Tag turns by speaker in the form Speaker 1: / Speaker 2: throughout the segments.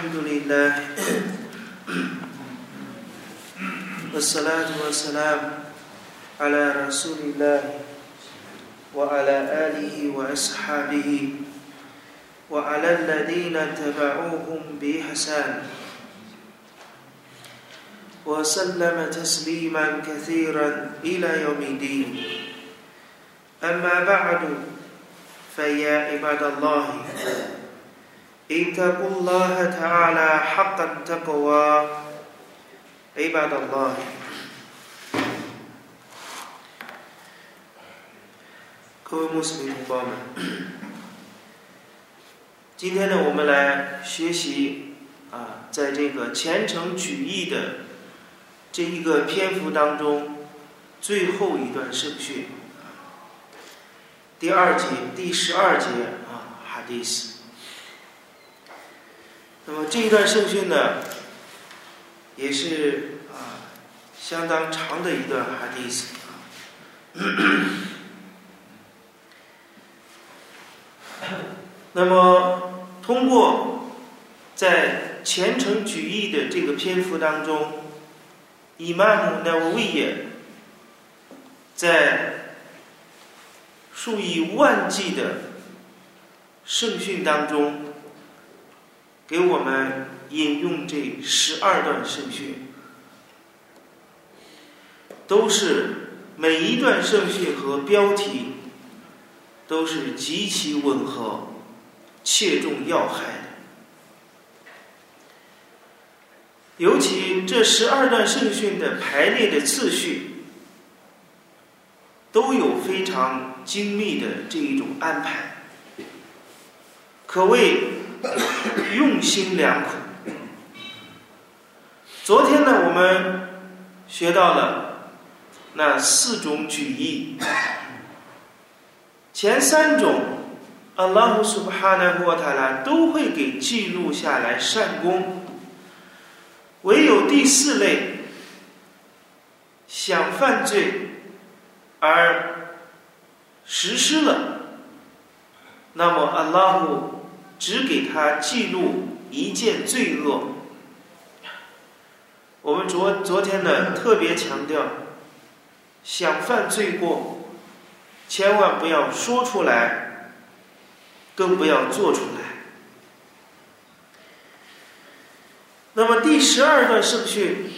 Speaker 1: الحمد لله. والصلاة والسلام على رسول الله وعلى آله وأصحابه وعلى الذين اتبعوهم بإحسان. وسلم تسليما كثيرا إلى يوم الدين. أما بعد فيا عباد الله اتقوا الله تعالى حق التقوى عباد الله 各位穆斯林同胞们，今天呢，我们来学习啊，在这个虔诚举义的这一个篇幅当中，最后一段圣训，第二节第十二节啊，哈迪斯。 那么这一段圣训呢，也是啊相当长的一段哈迪斯啊。那么，通过在虔诚举义的这个篇幅当中，伊曼姆纳维也在数以万计的圣训当中，给我们引用这十二段圣训，都是每一段圣训和标题都是极其吻合。切中要害的，尤其这十二段圣训的排列的次序，都有非常精密的这一种安排，可谓 用心良苦。昨天呢，我们学到了那四种举义，前三种。阿拉姆苏巴哈纳沃塔拉都会给记录下来善功，唯有第四类想犯罪而实施了，那么阿拉姆只给他记录一件罪恶。我们昨昨天呢特别强调，想犯罪过，千万不要说出来。更不要做出来。那么第十二段圣训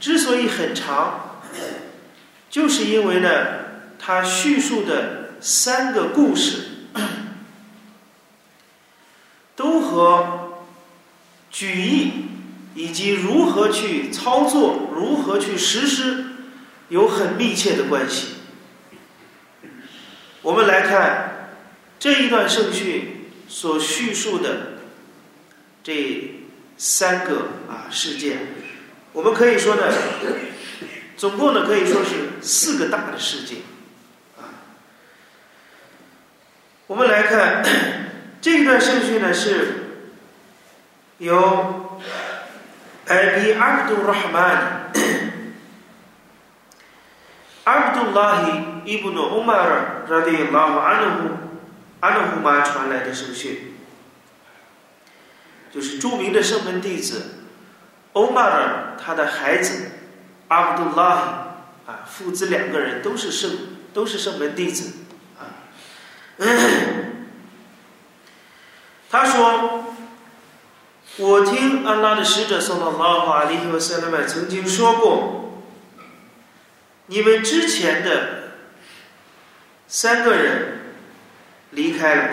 Speaker 1: 之所以很长，就是因为呢，它叙述的三个故事都和举义以及如何去操作、如何去实施有很密切的关系。我们来看。这一段圣训所叙述的这三个啊事件，我们可以说呢，总共呢可以说是四个大的事件啊。我们来看这一段圣训呢，是由艾比阿卜杜拉哈曼、阿卜杜拉希伊布诺乌马尔拉迪拉瓦安努姆。阿努胡玛传来的圣训，就是著名的圣门弟子欧玛尔他的孩子阿卜杜拉啊，父子两个人都是圣都是圣门弟子啊。他说：“我听安拉的使者送到拉法利和塞勒曼曾经说过，你们之前的三个人。”离开了，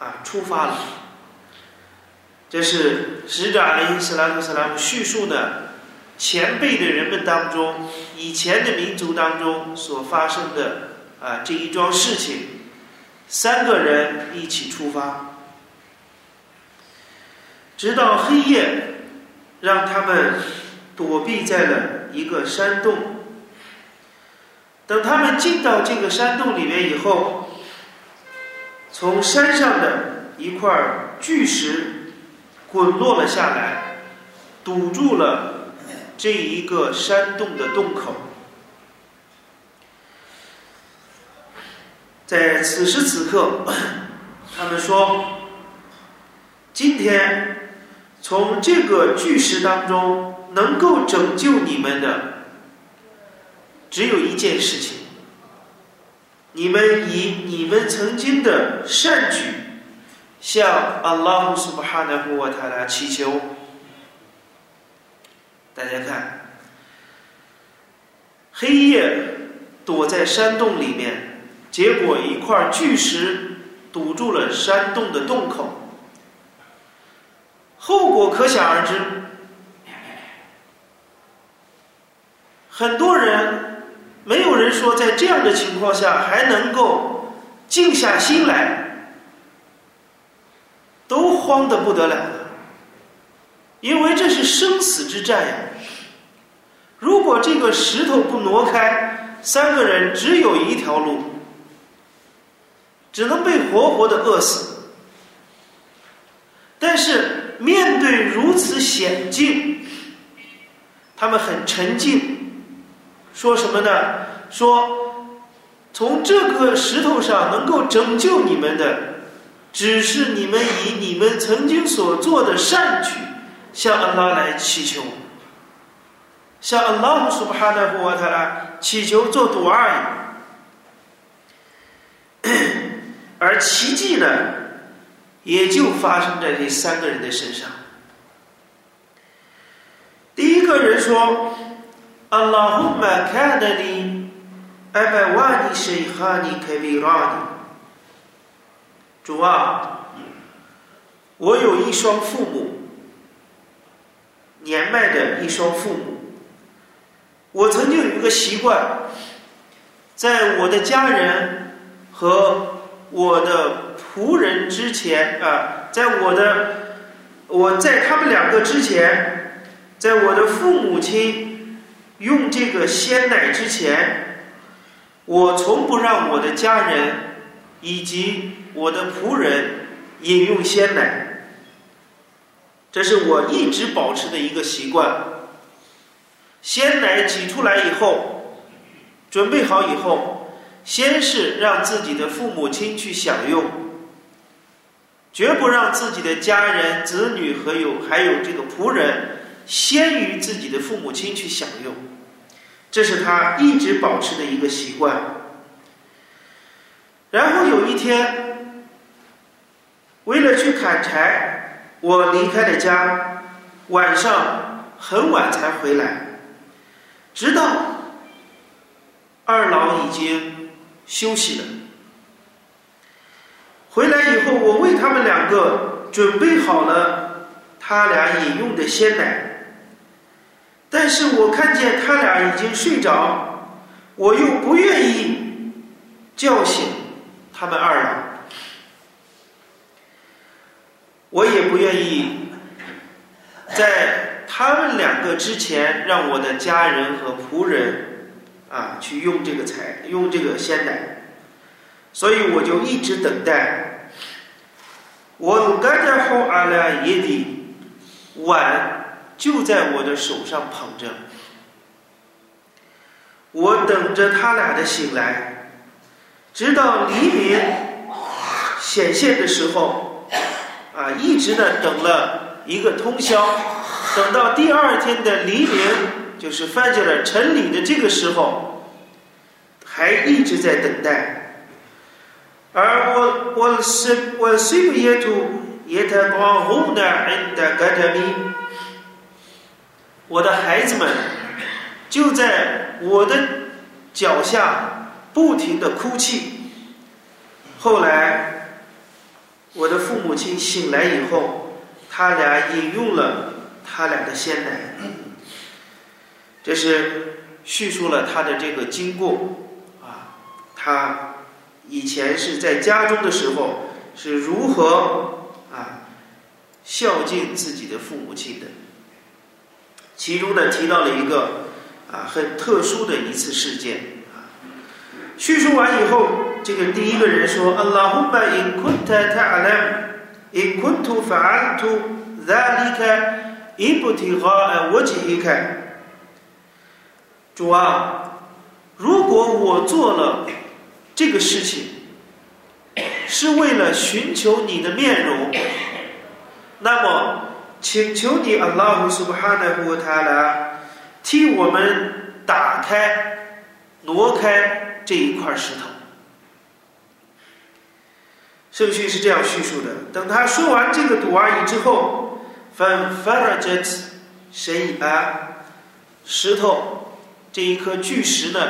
Speaker 1: 啊，出发了。这是使者阿里·斯拉特·斯拉姆叙述的前辈的人们当中，以前的民族当中所发生的啊这一桩事情。三个人一起出发，直到黑夜，让他们躲避在了一个山洞。等他们进到这个山洞里面以后。从山上的一块巨石滚落了下来，堵住了这一个山洞的洞口。在此时此刻，他们说：“今天从这个巨石当中能够拯救你们的，只有一件事情：你们以你们曾经的善举向阿拉姆苏巴哈纳胡瓦塔拉祈求。大家看，黑夜躲在山洞里面，结果一块巨石堵住了山洞的洞口，后果可想而知。很多人，没有人说在这样的情况下还能够静下心来，都慌得不得了。因为这是生死之战呀！如果这个石头不挪开，三个人只有一条路，只能被活活的饿死。但是面对如此险境，他们很沉静，说什么呢？说从这个石头上能够拯救你们的，只是你们以你们曾经所做的善举。向安拉来祈求，向安拉苏巴哈纳胡瓦塔拉祈求做赌而已，而奇迹呢，也就发生在这三个人的身上。第一个人说：“阿拉胡玛卡纳里艾麦瓦尼什哈尼凯比拉尼，主啊，我有一双父母。”年迈的一双父母，我曾经有一个习惯，在我的家人和我的仆人之前啊，在我的我在他们两个之前，在我的父母亲用这个鲜奶之前，我从不让我的家人以及我的仆人饮用鲜奶。这是我一直保持的一个习惯。鲜奶挤出来以后，准备好以后，先是让自己的父母亲去享用，绝不让自己的家人、子女和有还有这个仆人先于自己的父母亲去享用。这是他一直保持的一个习惯。然后有一天，为了去砍柴。我离开了家，晚上很晚才回来，直到二老已经休息了。回来以后，我为他们两个准备好了他俩饮用的鲜奶，但是我看见他俩已经睡着，我又不愿意叫醒他们二老。我也不愿意在他们两个之前让我的家人和仆人啊去用这个菜，用这个鲜奶，所以我就一直等待。我干着后阿拉也得碗就在我的手上捧着，我等着他俩的醒来，直到黎明显现的时候。啊，一直呢等了一个通宵，等到第二天的黎明，就是翻进了晨里的这个时候，还一直在等待。而我我是我虽不也图也太光红的人的格特米，我的孩子们就在我的脚下不停的哭泣。后来。我的父母亲醒来以后，他俩饮用了他俩的鲜奶。这是叙述了他的这个经过啊，他以前是在家中的时候是如何啊孝敬自己的父母亲的。其中呢提到了一个啊很特殊的一次事件啊。叙述完以后。这个第一个人说：“阿拉胡巴因昆特塔阿兰，因昆图法安图扎里开，因不提哈安沃吉伊开。主啊，如果我做了这个事情，是为了寻求你的面容，那么，请求你阿拉胡苏哈纳胡塔拉替我们打开、挪开这一块石头。圣训是这样叙述的：等他说完这个读而已之后，翻翻了这神以啊，石头这一颗巨石呢，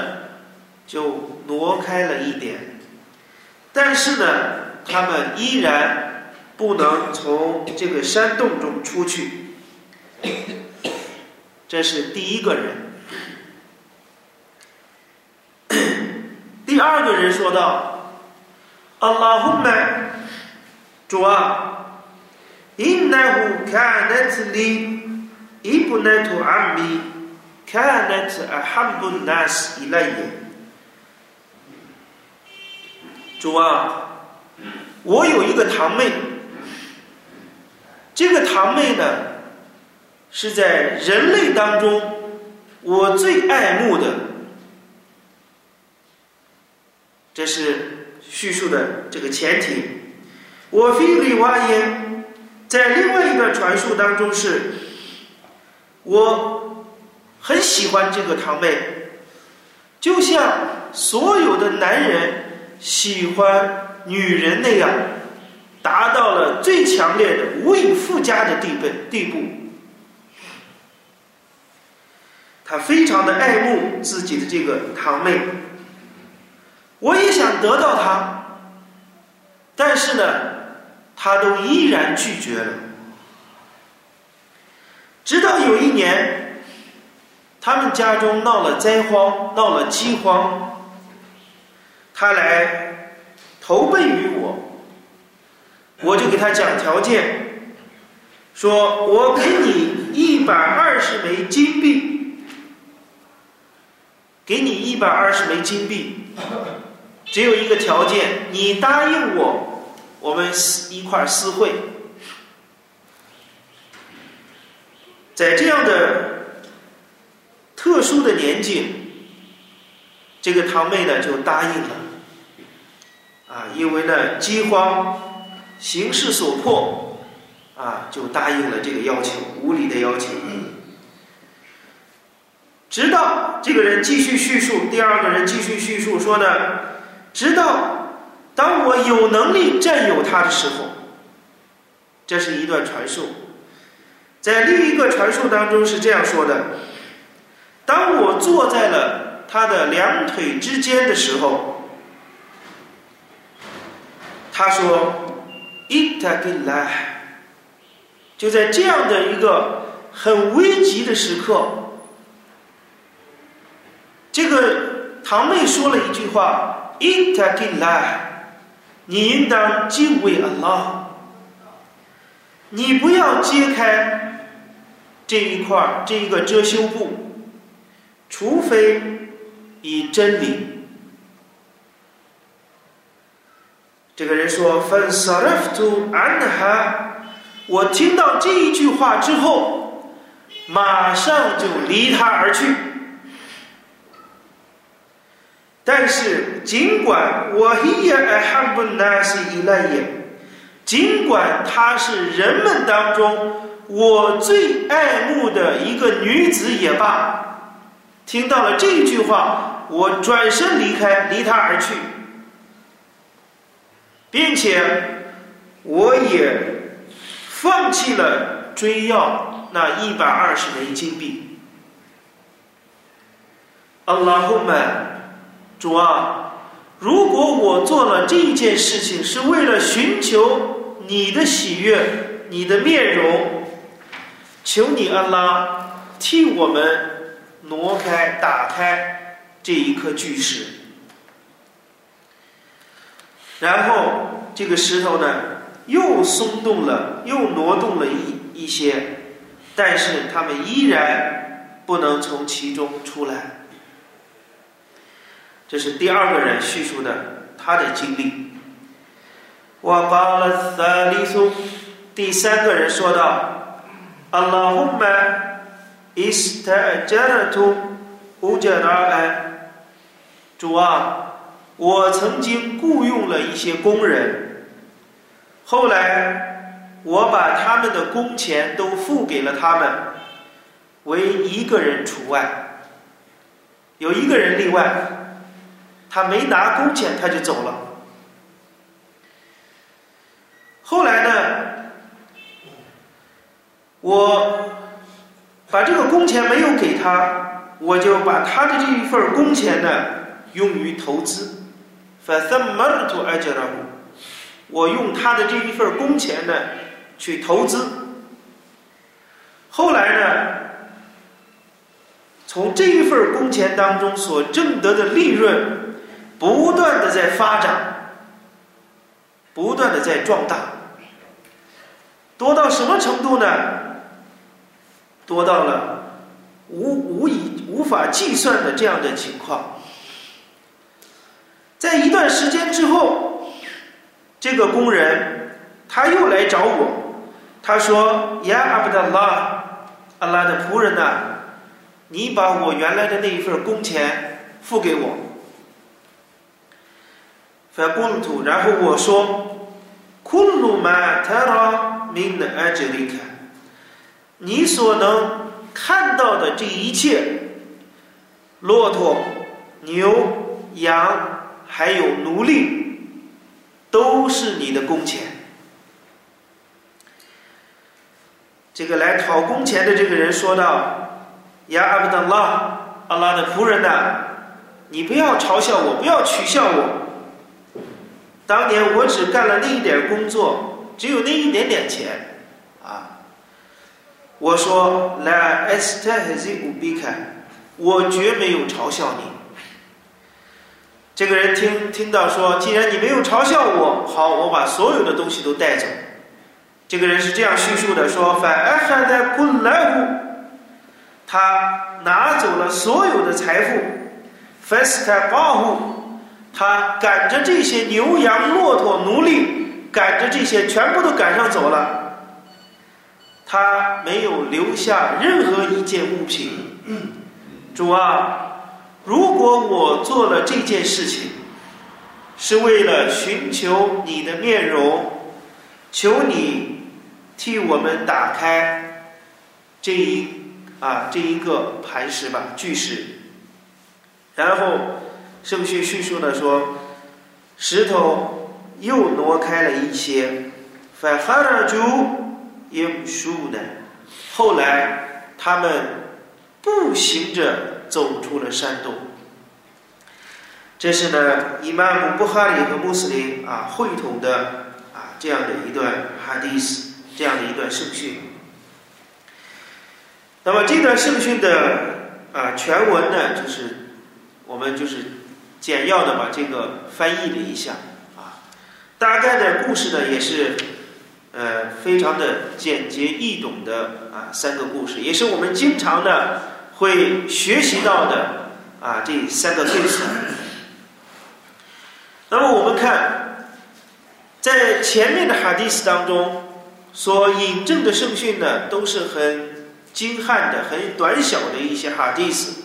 Speaker 1: 就挪开了一点。但是呢他们依然不能从这个山洞中出去。这是第一个人。第二个人说道 a la homeman 主啊 in naikou can nai to live in benito ami，Cannet a humble nice element 那图阿米，看那次阿哈布纳斯伊来耶。主啊，我有一个堂妹，这个堂妹呢，是在人类当中我最爱慕的，这是。叙述的这个前提，我非里瓦耶，在另外一段传述当中是，我很喜欢这个堂妹，就像所有的男人喜欢女人那样，达到了最强烈的无以复加的地步地步。他非常的爱慕自己的这个堂妹。我也想得到他，但是呢，他都依然拒绝了。直到有一年，他们家中闹了灾荒，闹了饥荒，他来投奔于我，我就给他讲条件，说我给你一百二十枚金币，给你一百二十枚金币。只有一个条件，你答应我，我们一块儿私会。在这样的特殊的年纪，这个堂妹呢就答应了。啊，因为呢饥荒，形势所迫，啊，就答应了这个要求，无理的要求。直到这个人继续叙述，第二个人继续叙述说呢。直到当我有能力占有他的时候，这是一段传述。在另一个传述当中是这样说的：当我坐在了他的两腿之间的时候，他说：“伊塔给来。”就在这样的一个很危急的时刻，这个堂妹说了一句话。伊塔给来，你应当敬畏安拉。你不要揭开这一块这一个遮羞布，除非以真理。这个人说：“分萨拉夫图安哈。”我听到这一句话之后，马上就离他而去。但是，尽管我伊也爱汉布纳西伊莱耶，尽管她是人们当中我最爱慕的一个女子也罢，听到了这句话，我转身离开，离她而去，并且我也放弃了追要那一百二十枚金币。阿拉胡曼。主啊，如果我做了这件事情是为了寻求你的喜悦、你的面容，求你安拉替我们挪开、打开这一颗巨石，然后这个石头呢又松动了，又挪动了一一些，但是他们依然不能从其中出来。这是第二个人叙述的他的经历。我巴了萨利苏，第三个人说道：“阿拉胡玛伊斯塔加尔图乌加达安，主啊，我曾经雇佣了一些工人，后来我把他们的工钱都付给了他们，唯一个人除外，有一个人例外，他没拿工钱他就走了。后来呢，我把这个工钱没有给他，我就把他的这一份工钱呢用于投资。我用他的这一份工钱呢。去投资，后来呢，从这一份工钱当中所挣得的利润，不断的在发展，不断的在壮大，多到什么程度呢？多到了无无以无法计算的这样的情况。在一段时间之后，这个工人他又来找我。他说：“呀，阿布达拉，阿拉的仆人呐，你把我原来的那一份工钱付给我。”发贡土，然后我说：“库鲁玛塔拉明的安吉丽卡，你所能看到的这一切，骆驼、牛、羊，还有奴隶，都是你的工钱。”这个来讨工钱的这个人说道：“呀，阿布达拉，阿拉的仆人呐，你不要嘲笑我，不要取笑我。当年我只干了那一点工作，只有那一点点钱，啊。我说来，est hezi ubika，我绝没有嘲笑你。这个人听听到说，既然你没有嘲笑我，好，我把所有的东西都带走。”这个人是这样叙述的：说，反而还在滚来乎，他拿走了所有的财富，festa 保护，他赶着这些牛羊骆驼奴隶，赶着这些全部都赶上走了，他没有留下任何一件物品。主啊，如果我做了这件事情，是为了寻求你的面容，求你。替我们打开这一啊这一个磐石吧巨石，然后圣训叙述的说，石头又挪开了一些，反哈尔珠也不输的。后来他们步行着走出了山洞。这是呢，伊玛目布哈里和穆斯林啊会同的啊这样的一段哈迪斯。这样的一段圣训，那么这段圣训的啊全文呢，就是我们就是简要的把这个翻译了一下啊，大概的故事呢也是呃非常的简洁易懂的啊三个故事，也是我们经常的会学习到的啊这三个对词。那么我们看在前面的哈迪斯当中。所引证的圣训呢，都是很精悍的、很短小的一些哈迪斯，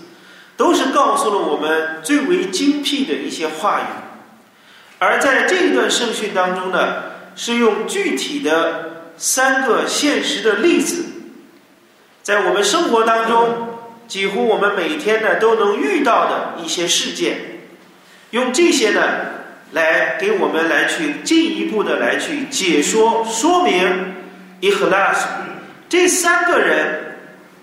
Speaker 1: 都是告诉了我们最为精辟的一些话语。而在这一段圣训当中呢，是用具体的三个现实的例子，在我们生活当中，几乎我们每天呢都能遇到的一些事件，用这些呢来给我们来去进一步的来去解说说明。伊赫拉斯，这三个人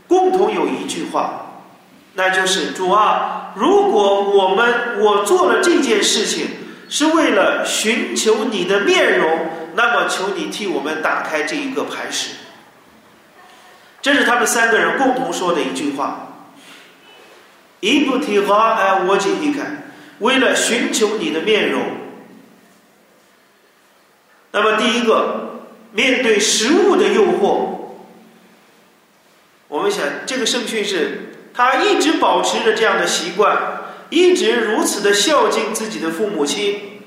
Speaker 1: 共同有一句话，那就是主啊，如果我们我做了这件事情是为了寻求你的面容，那么求你替我们打开这一个磐石。这是他们三个人共同说的一句话。伊布提哈埃沃吉伊看，为了寻求你的面容，那么第一个。面对食物的诱惑，我们想，这个圣训是他一直保持着这样的习惯，一直如此的孝敬自己的父母亲，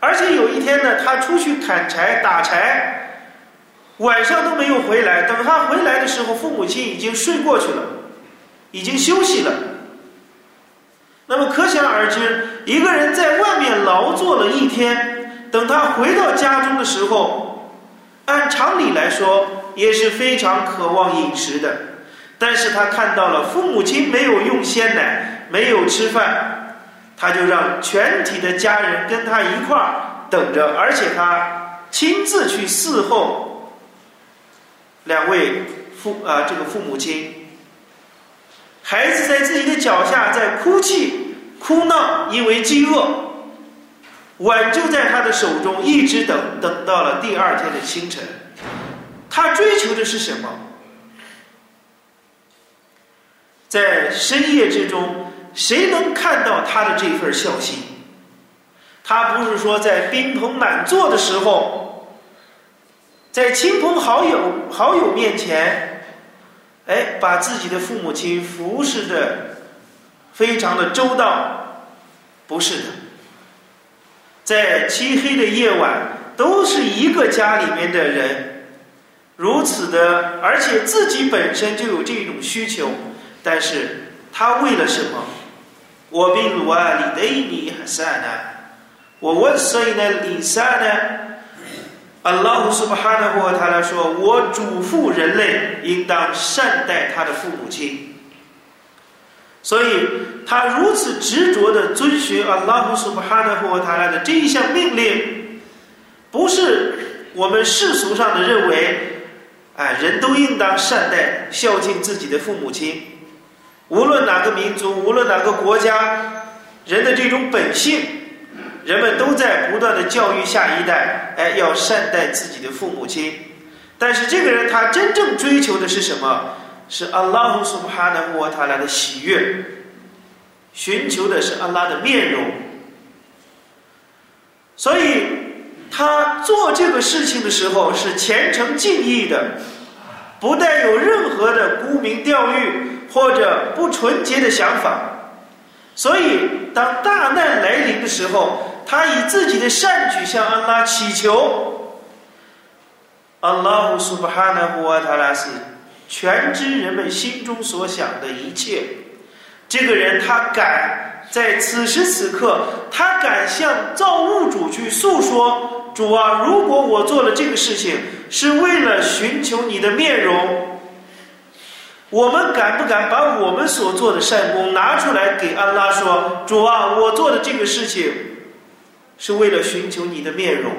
Speaker 1: 而且有一天呢，他出去砍柴打柴，晚上都没有回来。等他回来的时候，父母亲已经睡过去了，已经休息了。那么可想而知，一个人在外面劳作了一天，等他回到家中的时候。按常理来说也是非常渴望饮食的，但是他看到了父母亲没有用鲜奶，没有吃饭，他就让全体的家人跟他一块儿等着，而且他亲自去伺候两位父啊这个父母亲。孩子在自己的脚下在哭泣、哭闹，因为饥饿。碗就在他的手中，一直等等到了第二天的清晨。他追求的是什么？在深夜之中，谁能看到他的这份孝心？他不是说在宾朋满座的时候，在亲朋好友好友面前。哎，把自己的父母亲服侍的非常的周到，不是的，在漆黑的夜晚，都是一个家里面的人，如此的，而且自己本身就有这种需求，但是他为了什么？我比鲁啊里德尼还善呢？我问谁呢？你善呢？阿拉胡苏巴哈纳霍他来说：“我嘱咐人类应当善待他的父母亲。”所以，他如此执着的遵循阿拉胡苏巴哈纳霍他来的这一项命令，不是我们世俗上的认为，哎，人都应当善待、孝敬自己的父母亲，无论哪个民族，无论哪个国家，人的这种本性。人们都在不断的教育下一代，哎，要善待自己的父母亲。但是这个人他真正追求的是什么？是阿拉胡苏哈纳穆他来的喜悦，寻求的是阿拉的面容。所以他做这个事情的时候是虔诚敬意的，不带有任何的沽名钓誉或者不纯洁的想法。所以当大难来临的时候。他以自己的善举向安拉祈求，阿拉胡苏巴哈纳胡瓦塔拉斯全知人们心中所想的一切。这个人他敢在此时此刻，他敢向造物主去诉说：主啊，如果我做了这个事情是为了寻求你的面容，我们敢不敢把我们所做的善功拿出来给安拉说：主啊，我做的这个事情。是为了寻求你的面容，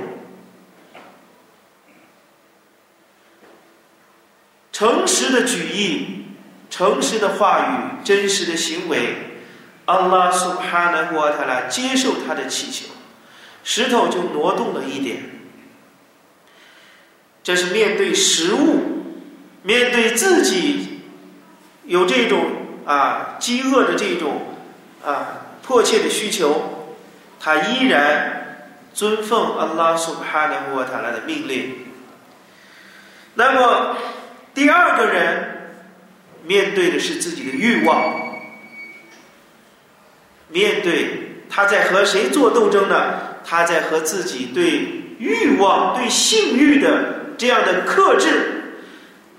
Speaker 1: 诚实的举意，诚实的话语，真实的行为，阿拉苏哈纳古阿塔拉接受他的祈求，石头就挪动了一点。这是面对食物，面对自己有这种啊饥饿的这种啊迫切的需求。他依然尊奉阿拉苏哈纳穆塔拉的命令。那么，第二个人面对的是自己的欲望，面对他在和谁做斗争呢？他在和自己对欲望、对性欲的这样的克制。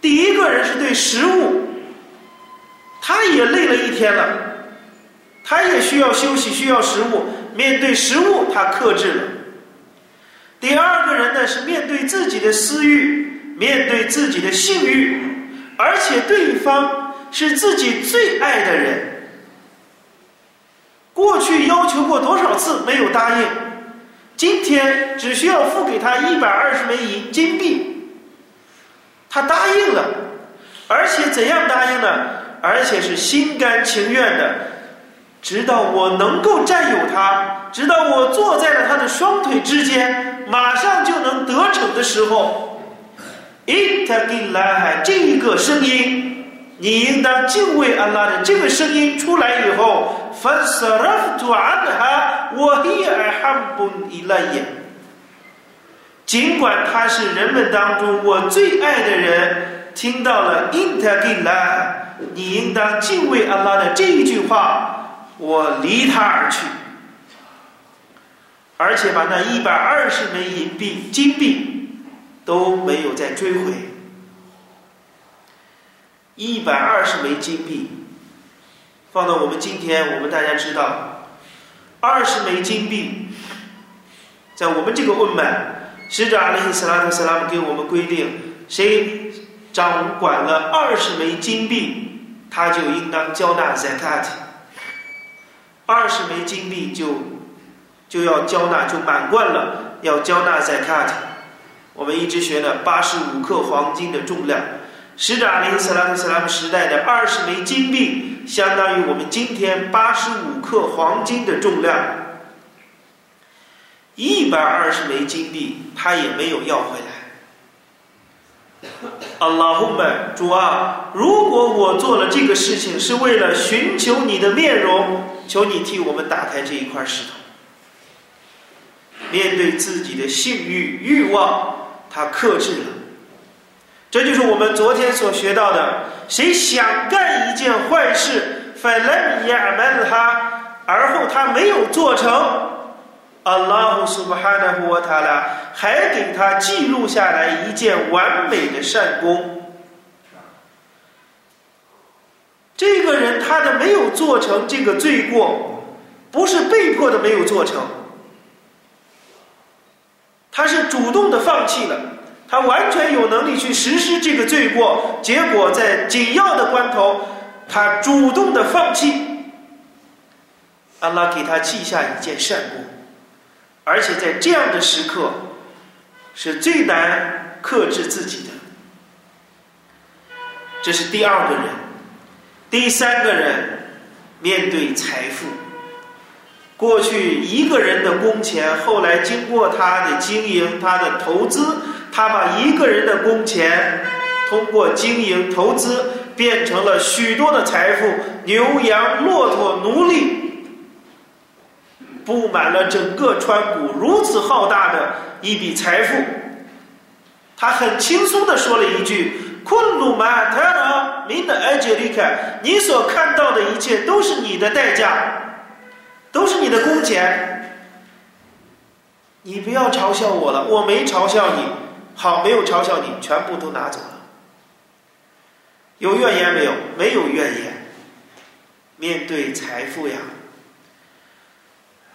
Speaker 1: 第一个人是对食物，他也累了一天了，他也需要休息，需要食物。面对食物，他克制了。第二个人呢，是面对自己的私欲，面对自己的性欲，而且对方是自己最爱的人。过去要求过多少次没有答应，今天只需要付给他一百二十枚银金币，他答应了，而且怎样答应呢？而且是心甘情愿的。直到我能够占有他，直到我坐在了他的双腿之间，马上就能得逞的时候，伊塔吉拉海这个声音，你应当敬畏安拉的这个声音出来以后，凡萨拉图安哈，我伊尔汉布伊拉耶。尽管他是人们当中我最爱的人，听到了伊塔吉拉，你应当敬畏安拉的这一句话。我离他而去，而且把那一百二十枚银币、金币都没有再追回。一百二十枚金币，放到我们今天，我们大家知道，二十枚金币，在我们这个问买，使者阿里·斯拉特·斯拉姆给我们规定，谁掌管了二十枚金币，他就应当交纳 zakat。二十枚金币就就要交纳，就满贯了，要交纳 zakat。我们一直学的八十五克黄金的重量，使者阿里·斯拉特·斯拉姆时代的二十枚金币，相当于我们今天八十五克黄金的重量。一百二十枚金币，他也没有要回来。阿拉呼们，主啊，如果我做了这个事情是为了寻求你的面容，求你替我们打开这一块石头。面对自己的性欲欲望，他克制了。这就是我们昨天所学到的：谁想干一件坏事，反来亚门他，而后他没有做成。阿拉胡苏巴哈纳胡瓦塔拉还给他记录下来一件完美的善功。这个人他的没有做成这个罪过，不是被迫的没有做成，他是主动的放弃了，他完全有能力去实施这个罪过，结果在紧要的关头，他主动的放弃，阿拉给他记下一件善功。而且在这样的时刻，是最难克制自己的。这是第二个人，第三个人面对财富，过去一个人的工钱，后来经过他的经营、他的投资，他把一个人的工钱通过经营投资变成了许多的财富，牛羊、骆驼、奴隶。布满了整个川谷，如此浩大的一笔财富，他很轻松的说了一句：“昆鲁玛特拉明的埃杰利卡，你所看到的一切都是你的代价，都是你的工钱。你不要嘲笑我了，我没嘲笑你，好，没有嘲笑你，全部都拿走了。有怨言没有？没有怨言。面对财富呀。”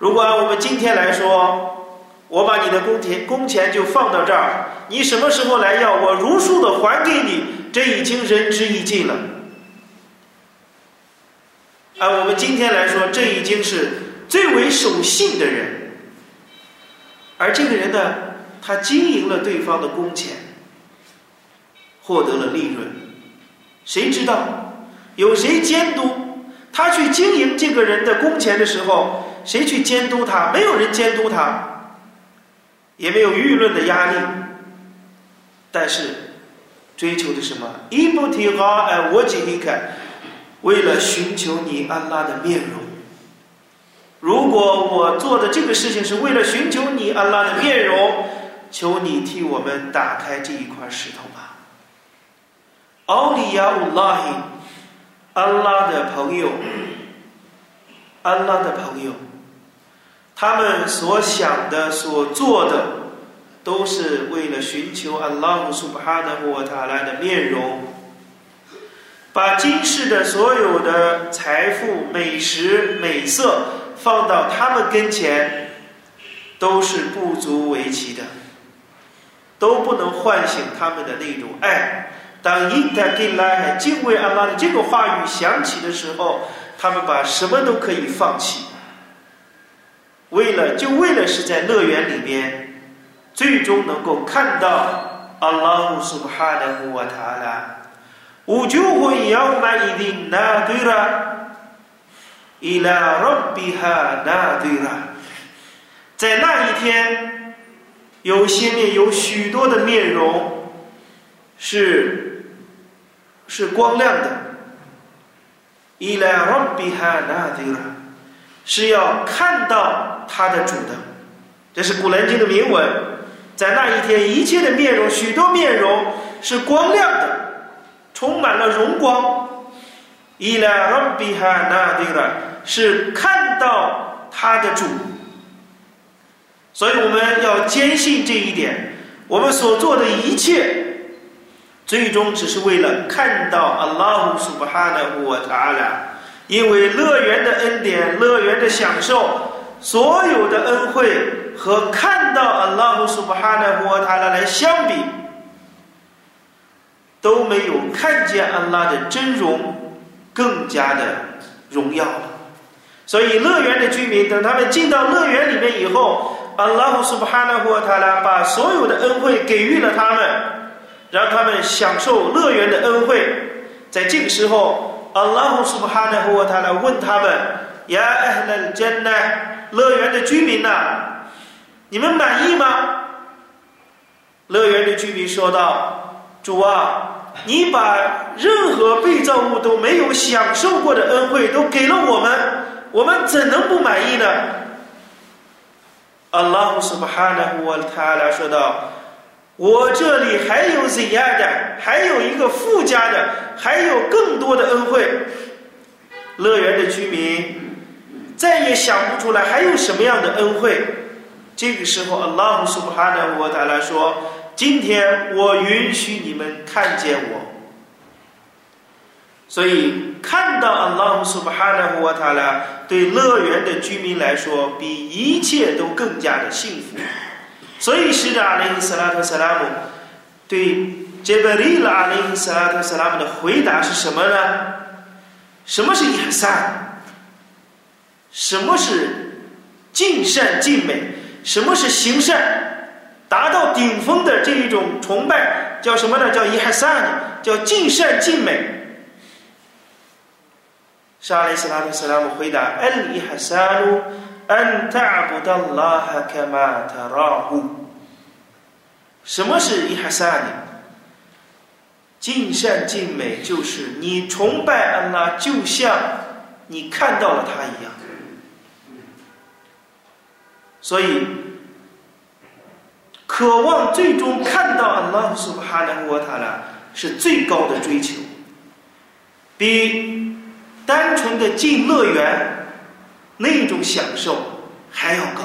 Speaker 1: 如果按我们今天来说，我把你的工钱工钱就放到这儿，你什么时候来要，我如数的还给你，这已经仁至义尽了。按我们今天来说，这已经是最为守信的人，而这个人呢，他经营了对方的工钱，获得了利润，谁知道有谁监督他去经营这个人的工钱的时候？谁去监督他？没有人监督他，也没有舆论的压力。但是，追求的什么？伊布提哈哎，我吉伊凯，为了寻求你安拉的面容。如果我做的这个事情是为了寻求你安拉的面容，求你替我们打开这一块石头吧。奥利亚乌拉希，安拉的朋友，安拉的朋友。他们所想的、所做的，都是为了寻求阿拉姆苏巴哈的沃塔拉的面容，把今世的所有的财富、美食、美色放到他们跟前，都是不足为奇的，都不能唤醒他们的那种爱。当伊达吉拉敬畏阿拉的这个话语响起的时候，他们把什么都可以放弃。为了，就为了是在乐园里面，最终能够看到阿拉姆苏哈的穆瓦塔拉，无就会要买一定那对了，伊拉罗比哈那对了，在那一天，有些面有许多的面容是是光亮的，伊拉罗比哈那迪拉，是要看到。他的主的，这是古兰经的铭文。在那一天，一切的面容，许多面容是光亮的，充满了荣光。伊拉拉比哈那迪拉，是看到他的主。所以我们要坚信这一点，我们所做的一切，最终只是为了看到阿拉胡苏巴哈的我塔拉。因为乐园的恩典，乐园的享受。所有的恩惠和看到阿拉姆苏巴哈纳和塔拉来相比，都没有看见安拉的真容更加的荣耀了。所以，乐园的居民等他们进到乐园里面以后，阿拉姆苏巴哈纳和塔拉把所有的恩惠给予了他们，让他们享受乐园的恩惠。在这个时候，阿拉姆苏巴哈纳和塔拉问他们：“呀，那真呢？乐园的居民呐？”你们满意吗？乐园的居民说道：“主啊，你把任何被造物都没有享受过的恩惠都给了我们，我们怎能不满意呢？”阿拉胡斯巴哈纳胡瓦塔拉说道：“我这里还有怎样的？还有一个附加的，还有更多的恩惠。”乐园的居民再也想不出来还有什么样的恩惠。这个时候，阿拉姆苏巴哈纳沃塔拉说：“今天我允许你们看见我。”所以，看到阿拉姆苏巴哈纳沃塔拉对乐园的居民来说，比一切都更加的幸福。所以，使者阿里·斯拉特·萨拉姆对杰贝利拉阿里·斯拉特·萨拉姆的回答是什么呢？什么是伊哈善？什么是尽善尽美？什么是行善，达到顶峰的这一种崇拜，叫什么呢？叫伊哈善，叫尽善尽美。沙利斯拉特斯拉姆回答：“恩伊哈善，安塔布达拉哈卡玛塔拉胡。”什么是伊哈善呢？尽善尽美，就是你崇拜安拉，就像你看到了他一样。所以，渴望最终看到安拉苏哈纳沃塔拉是最高的追求，比单纯的进乐园那种享受还要高。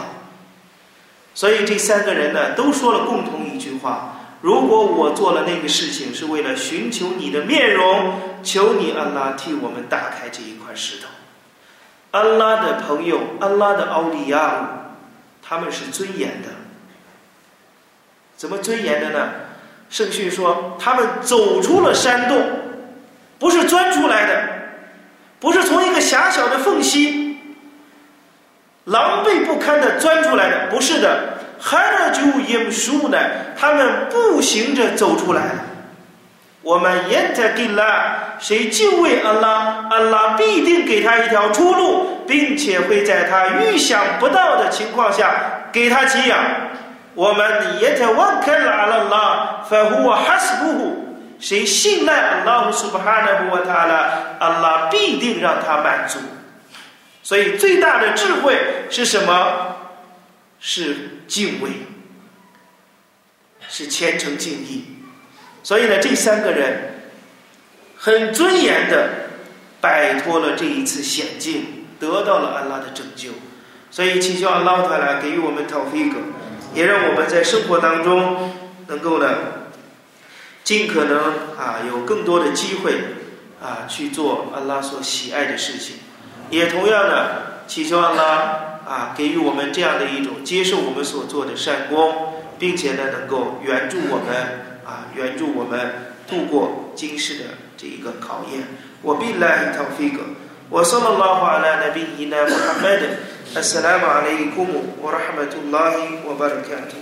Speaker 1: 所以这三个人呢，都说了共同一句话：如果我做了那个事情是为了寻求你的面容，求你安拉替我们打开这一块石头。安拉的朋友，安拉的奥利亚。他们是尊严的，怎么尊严的呢？圣训说，他们走出了山洞，不是钻出来的，不是从一个狭小的缝隙，狼狈不堪的钻出来的，不是的，哈尔就因树呢，他们步行着走出来。我们言在给了，谁敬畏安拉，安拉必定给他一条出路，并且会在他预想不到的情况下给他给养。我们也在万开拉了拉，反乎我还是不乎？谁信赖安拉，苏巴哈纳布他了，安拉必定让他满足。所以最大的智慧是什么？是敬畏，是虔诚敬意。所以呢，这三个人很尊严的摆脱了这一次险境，得到了安拉的拯救。所以祈求安拉塔来给予我们 tawfiq，也让我们在生活当中能够呢，尽可能啊有更多的机会啊去做安拉所喜爱的事情。也同样的祈求安拉啊给予我们这样的一种接受我们所做的善功，并且呢能够援助我们。啊，援助我们度过今世的这一个考验。我必来一套飞格。我送了老话来，那边伊呢，穆罕默德。السلام عليكم ورحمة الله وبركاته